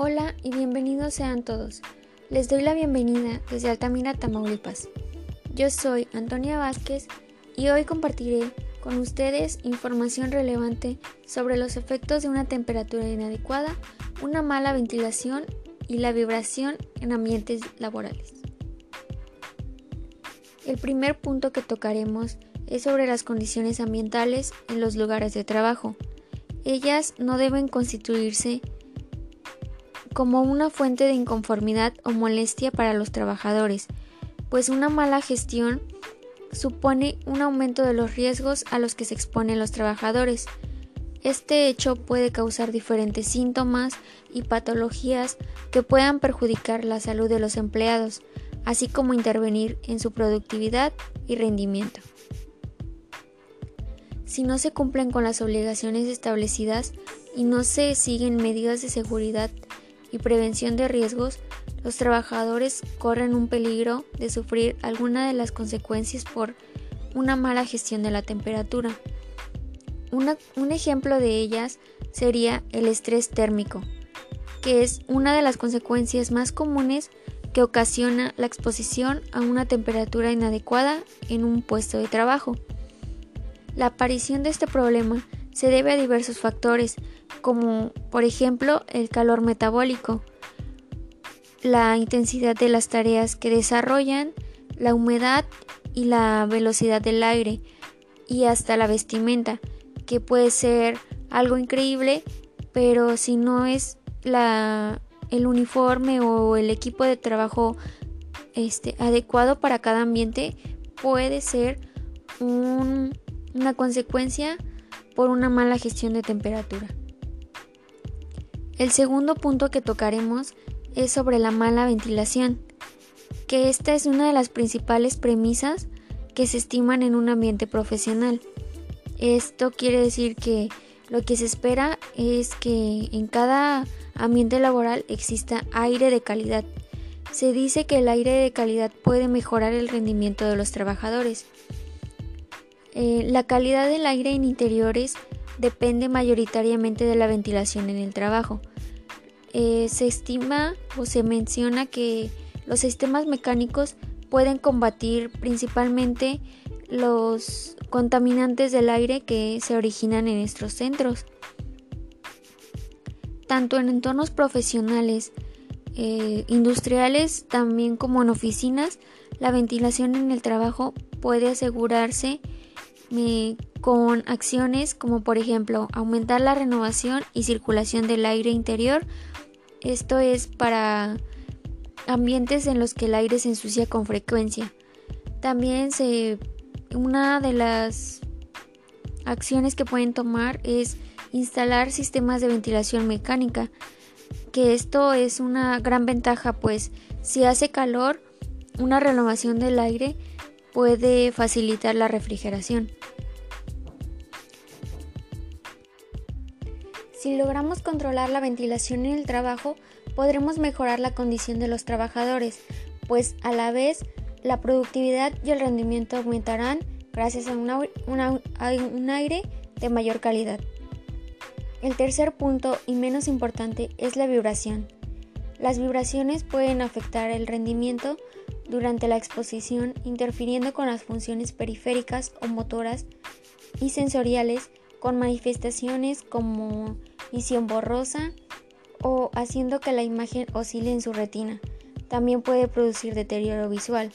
Hola y bienvenidos sean todos. Les doy la bienvenida desde Altamira, Tamaulipas. Yo soy Antonia Vázquez y hoy compartiré con ustedes información relevante sobre los efectos de una temperatura inadecuada, una mala ventilación y la vibración en ambientes laborales. El primer punto que tocaremos es sobre las condiciones ambientales en los lugares de trabajo. Ellas no deben constituirse como una fuente de inconformidad o molestia para los trabajadores, pues una mala gestión supone un aumento de los riesgos a los que se exponen los trabajadores. Este hecho puede causar diferentes síntomas y patologías que puedan perjudicar la salud de los empleados, así como intervenir en su productividad y rendimiento. Si no se cumplen con las obligaciones establecidas y no se siguen medidas de seguridad y prevención de riesgos, los trabajadores corren un peligro de sufrir alguna de las consecuencias por una mala gestión de la temperatura. un ejemplo de ellas sería el estrés térmico, que es una de las consecuencias más comunes que ocasiona la exposición a una temperatura inadecuada en un puesto de trabajo. La aparición de este problema se debe a diversos factores, como por ejemplo el calor metabólico, la intensidad de las tareas que desarrollan, la humedad y la velocidad del aire, y hasta la vestimenta, que puede ser algo increíble, pero si no es la, el uniforme o el equipo de trabajo este, adecuado para cada ambiente, puede ser un una consecuencia por una mala gestión de temperatura. El segundo punto que tocaremos es sobre la mala ventilación, que esta es una de las principales premisas que se estiman en un ambiente profesional. Esto quiere decir que lo que se espera es que en cada ambiente laboral exista aire de calidad. Se dice que el aire de calidad puede mejorar el rendimiento de los trabajadores. Eh, la calidad del aire en interiores depende mayoritariamente de la ventilación en el trabajo. Eh, se estima o se menciona que los sistemas mecánicos pueden combatir principalmente los contaminantes del aire que se originan en nuestros centros. Tanto en entornos profesionales, eh, industriales, también como en oficinas, la ventilación en el trabajo puede asegurarse con acciones como por ejemplo aumentar la renovación y circulación del aire interior. Esto es para ambientes en los que el aire se ensucia con frecuencia. También se, una de las acciones que pueden tomar es instalar sistemas de ventilación mecánica, que esto es una gran ventaja pues si hace calor, una renovación del aire puede facilitar la refrigeración. Si logramos controlar la ventilación en el trabajo, podremos mejorar la condición de los trabajadores, pues a la vez la productividad y el rendimiento aumentarán gracias a, un aire de mayor calidad. El tercer punto y menos importante es la vibración. Las vibraciones pueden afectar el rendimiento durante la exposición interfiriendo con las funciones periféricas o motoras y sensoriales con manifestaciones como visión borrosa o haciendo que la imagen oscile en su retina. También puede producir deterioro visual.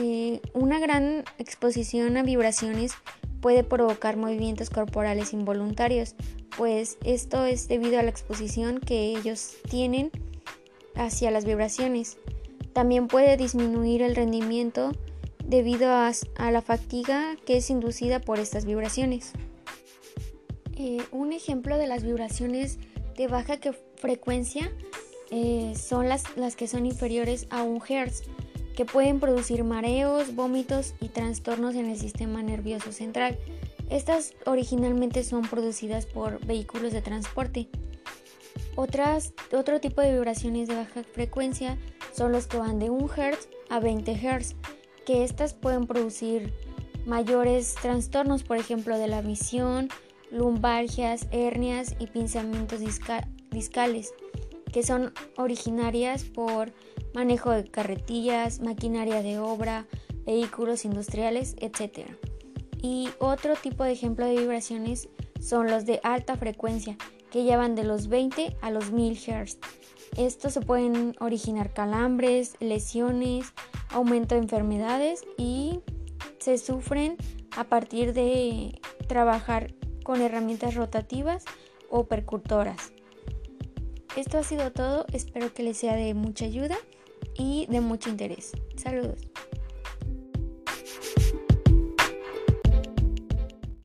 Eh, una gran exposición a vibraciones puede provocar movimientos corporales involuntarios, pues esto es debido a la exposición que ellos tienen hacia las vibraciones. También puede disminuir el rendimiento debido a, la fatiga que es inducida por estas vibraciones. Eh, un ejemplo de las vibraciones de baja frecuencia eh, son las, las que son inferiores a un Hz, que pueden producir mareos, vómitos y trastornos en el sistema nervioso central. Estas originalmente son producidas por vehículos de transporte. Otras, otro tipo de vibraciones de baja frecuencia son los que van de 1 Hz a 20 Hz, que estas pueden producir mayores trastornos, por ejemplo, de la visión, lumbalgias, hernias y pinzamientos discales. que son originarias por manejo de carretillas, maquinaria de obra, vehículos industriales, etc. Y otro tipo de ejemplo de vibraciones son los de alta frecuencia, que llevan de los 20 a los 1000 Hz. Estos se pueden originar calambres, lesiones, aumento de enfermedades y se sufren a partir de trabajar con herramientas rotativas o percutoras. Esto ha sido todo, espero que les sea de mucha ayuda y de mucho interés. Saludos.